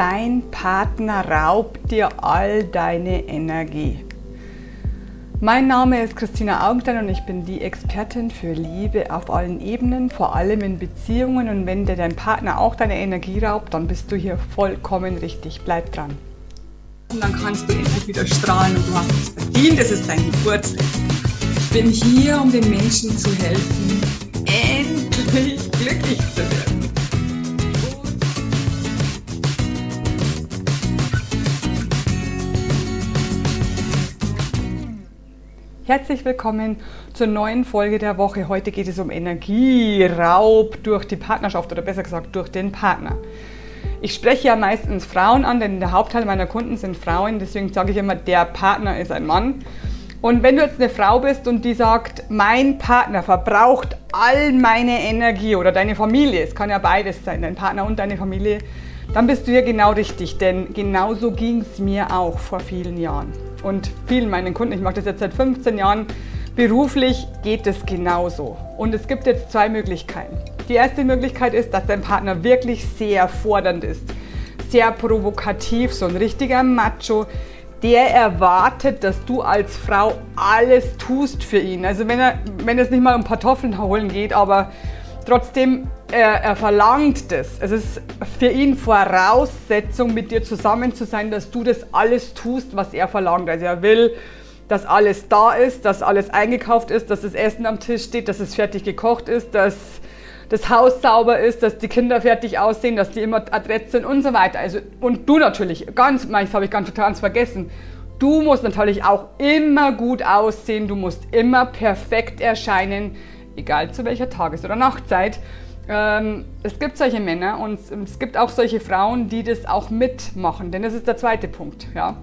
dein Partner raubt dir all deine Energie. Mein Name ist Christina Augenstein und ich bin die Expertin für Liebe auf allen Ebenen, vor allem in Beziehungen. Und wenn dir dein Partner auch deine Energie raubt, dann bist du hier vollkommen richtig. Bleib dran. Und dann kannst du endlich wieder strahlen und du hast es verdient. Es ist dein Geburtstag. Ich bin hier, um den Menschen zu helfen, endlich glücklich zu werden. Herzlich willkommen zur neuen Folge der Woche. Heute geht es um Energieraub durch die Partnerschaft oder besser gesagt durch den Partner. Ich spreche ja meistens Frauen an, denn der Hauptteil meiner Kunden sind Frauen. Deswegen sage ich immer, der Partner ist ein Mann. Und wenn du jetzt eine Frau bist und die sagt, mein Partner verbraucht all meine Energie oder deine Familie, es kann ja beides sein, dein Partner und deine Familie, dann bist du hier genau richtig, denn genauso ging es mir auch vor vielen Jahren und vielen meinen Kunden, ich mache das jetzt seit 15 Jahren, beruflich geht es genauso. Und es gibt jetzt zwei Möglichkeiten. Die erste Möglichkeit ist, dass dein Partner wirklich sehr fordernd ist, sehr provokativ, so ein richtiger Macho, der erwartet, dass du als Frau alles tust für ihn. Also wenn, er, wenn es nicht mal um Kartoffeln holen geht, aber trotzdem, er, er verlangt das. Es ist für ihn Voraussetzung, mit dir zusammen zu sein, dass du das alles tust, was er verlangt. Also er will, dass alles da ist, dass alles eingekauft ist, dass das Essen am Tisch steht, dass es fertig gekocht ist, dass das Haus sauber ist, dass die Kinder fertig aussehen, dass die immer adrett sind und so weiter. Also, und du natürlich, ganz, das habe ich ganz total vergessen. Du musst natürlich auch immer gut aussehen, du musst immer perfekt erscheinen, egal zu welcher Tages- oder Nachtzeit. Ähm, es gibt solche Männer und es gibt auch solche Frauen, die das auch mitmachen. Denn das ist der zweite Punkt. Ja?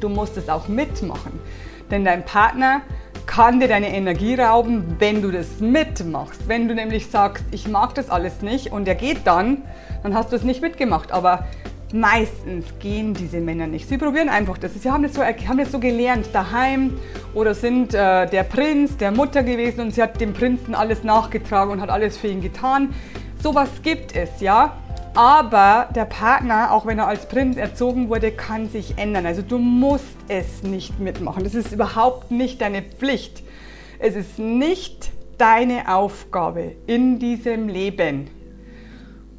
Du musst es auch mitmachen. Denn dein Partner kann dir deine Energie rauben, wenn du das mitmachst. Wenn du nämlich sagst, ich mag das alles nicht und er geht dann, dann hast du es nicht mitgemacht. Aber meistens gehen diese Männer nicht. Sie probieren einfach das. Sie haben das so, haben das so gelernt daheim oder sind äh, der Prinz der Mutter gewesen und sie hat dem Prinzen alles nachgetragen und hat alles für ihn getan. Sowas gibt es, ja. Aber der Partner, auch wenn er als Prinz erzogen wurde, kann sich ändern. Also du musst es nicht mitmachen. Das ist überhaupt nicht deine Pflicht. Es ist nicht deine Aufgabe in diesem Leben,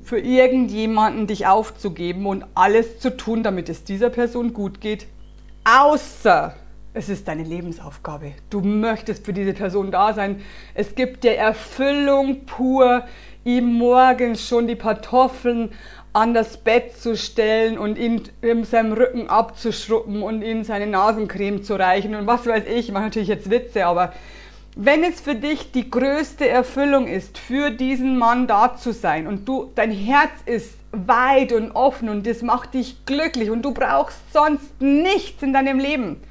für irgendjemanden dich aufzugeben und alles zu tun, damit es dieser Person gut geht, außer es ist deine Lebensaufgabe. Du möchtest für diese Person da sein. Es gibt dir Erfüllung pur, ihm morgens schon die Kartoffeln an das Bett zu stellen und ihn in seinem Rücken abzuschruppen und ihm seine Nasencreme zu reichen und was weiß ich. Ich mache natürlich jetzt Witze, aber wenn es für dich die größte Erfüllung ist, für diesen Mann da zu sein und du, dein Herz ist weit und offen und das macht dich glücklich und du brauchst sonst nichts in deinem Leben,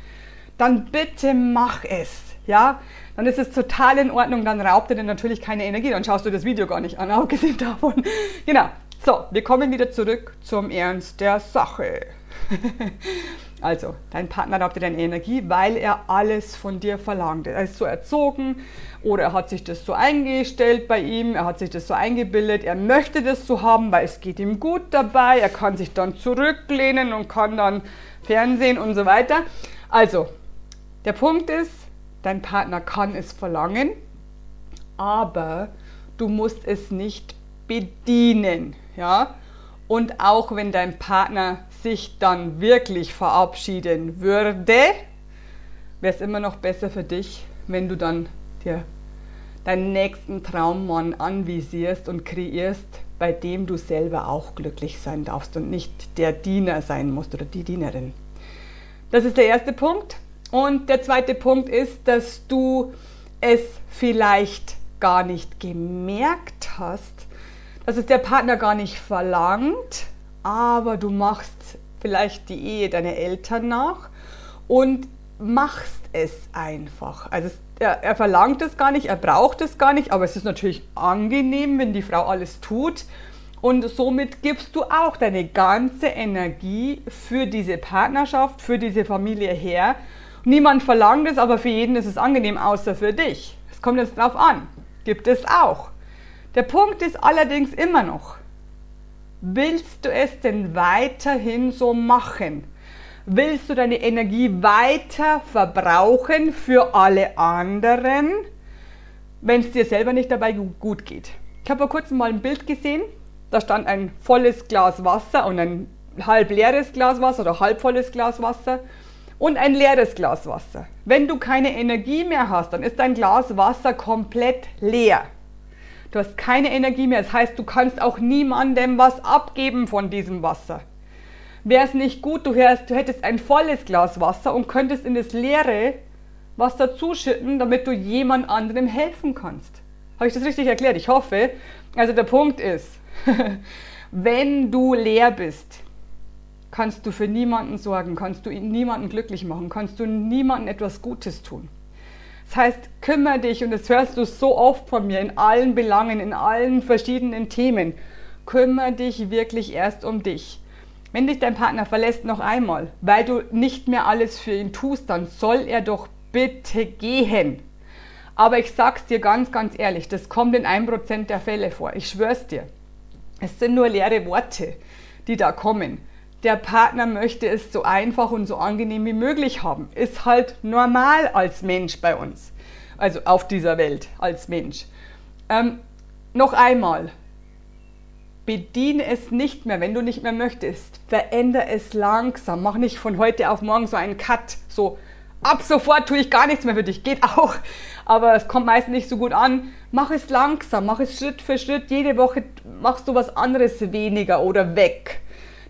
dann bitte mach es. Ja, dann ist es total in Ordnung, dann raubt er dir natürlich keine Energie, dann schaust du das Video gar nicht an, abgesehen davon. Genau. So, wir kommen wieder zurück zum Ernst der Sache. Also, dein Partner raubt dir deine Energie, weil er alles von dir verlangt. Er ist so erzogen oder er hat sich das so eingestellt bei ihm, er hat sich das so eingebildet, er möchte das so haben, weil es geht ihm gut dabei, er kann sich dann zurücklehnen und kann dann Fernsehen und so weiter. Also, der Punkt ist, dein Partner kann es verlangen, aber du musst es nicht bedienen, ja? Und auch wenn dein Partner sich dann wirklich verabschieden würde, wäre es immer noch besser für dich, wenn du dann dir deinen nächsten Traummann anvisierst und kreierst, bei dem du selber auch glücklich sein darfst und nicht der Diener sein musst oder die Dienerin. Das ist der erste Punkt. Und der zweite Punkt ist, dass du es vielleicht gar nicht gemerkt hast, dass es der Partner gar nicht verlangt, aber du machst vielleicht die Ehe deiner Eltern nach und machst es einfach. Also er, er, verlangt es gar nicht, er braucht es gar nicht, aber es ist natürlich angenehm, wenn die Frau alles tut. Und somit gibst du auch deine ganze Energie für diese Partnerschaft, für diese Familie her. Niemand verlangt es, aber für jeden ist es angenehm, außer für dich. Es kommt jetzt drauf an. Gibt es auch. Der Punkt ist allerdings immer noch, Willst du es denn weiterhin so machen? Willst du deine Energie weiter verbrauchen für alle anderen, wenn es dir selber nicht dabei gut geht? Ich habe vor kurzem mal ein Bild gesehen, da stand ein volles Glas Wasser und ein halb leeres Glas Wasser oder halb volles Glas Wasser und ein leeres Glas Wasser. Wenn du keine Energie mehr hast, dann ist dein Glas Wasser komplett leer. Du hast keine Energie mehr. Das heißt, du kannst auch niemandem was abgeben von diesem Wasser. Wäre es nicht gut, du, hörst, du hättest ein volles Glas Wasser und könntest in das leere was dazuschütten, damit du jemand anderem helfen kannst. Habe ich das richtig erklärt? Ich hoffe. Also der Punkt ist, wenn du leer bist, kannst du für niemanden sorgen, kannst du niemanden glücklich machen, kannst du niemandem etwas Gutes tun. Das heißt, kümmere dich, und das hörst du so oft von mir in allen Belangen, in allen verschiedenen Themen, kümmere dich wirklich erst um dich. Wenn dich dein Partner verlässt noch einmal, weil du nicht mehr alles für ihn tust, dann soll er doch bitte gehen. Aber ich sag's dir ganz, ganz ehrlich, das kommt in 1% der Fälle vor. Ich schwör's dir. Es sind nur leere Worte, die da kommen der Partner möchte es so einfach und so angenehm wie möglich haben. Ist halt normal als Mensch bei uns. Also auf dieser Welt als Mensch. Ähm, noch einmal, bediene es nicht mehr, wenn du nicht mehr möchtest. Veränder es langsam. Mach nicht von heute auf morgen so einen Cut. So, ab sofort tue ich gar nichts mehr für dich. Geht auch. Aber es kommt meistens nicht so gut an. Mach es langsam. Mach es Schritt für Schritt. Jede Woche machst du was anderes weniger oder weg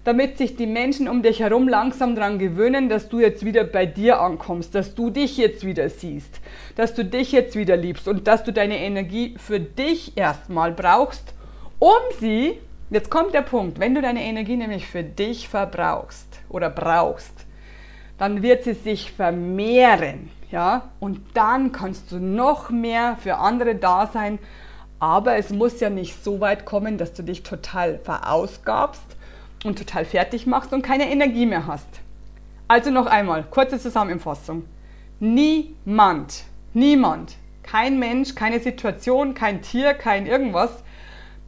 damit sich die Menschen um dich herum langsam daran gewöhnen, dass du jetzt wieder bei dir ankommst, dass du dich jetzt wieder siehst, dass du dich jetzt wieder liebst und dass du deine Energie für dich erstmal brauchst, um sie, jetzt kommt der Punkt, wenn du deine Energie nämlich für dich verbrauchst oder brauchst, dann wird sie sich vermehren, ja, und dann kannst du noch mehr für andere da sein, aber es muss ja nicht so weit kommen, dass du dich total verausgabst und total fertig machst und keine Energie mehr hast. Also noch einmal, kurze Zusammenfassung. Niemand, niemand, kein Mensch, keine Situation, kein Tier, kein irgendwas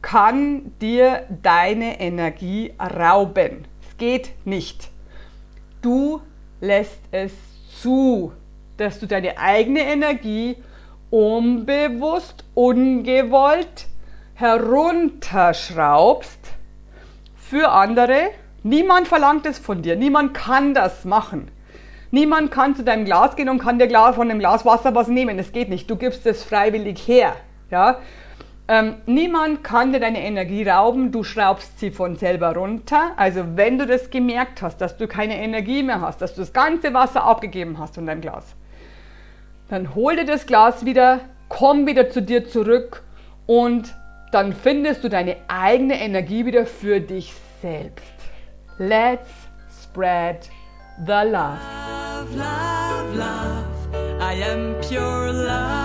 kann dir deine Energie rauben. Es geht nicht. Du lässt es zu, dass du deine eigene Energie unbewusst, ungewollt herunterschraubst für andere. Niemand verlangt es von dir. Niemand kann das machen. Niemand kann zu deinem Glas gehen und kann dir von dem Glas Wasser was nehmen. Das geht nicht. Du gibst es freiwillig her. Ja? Ähm, niemand kann dir deine Energie rauben. Du schraubst sie von selber runter. Also wenn du das gemerkt hast, dass du keine Energie mehr hast, dass du das ganze Wasser abgegeben hast von deinem Glas, dann hol dir das Glas wieder, komm wieder zu dir zurück und dann findest du deine eigene Energie wieder für dich selbst. Let's spread the love. Love, love, love. I am pure love.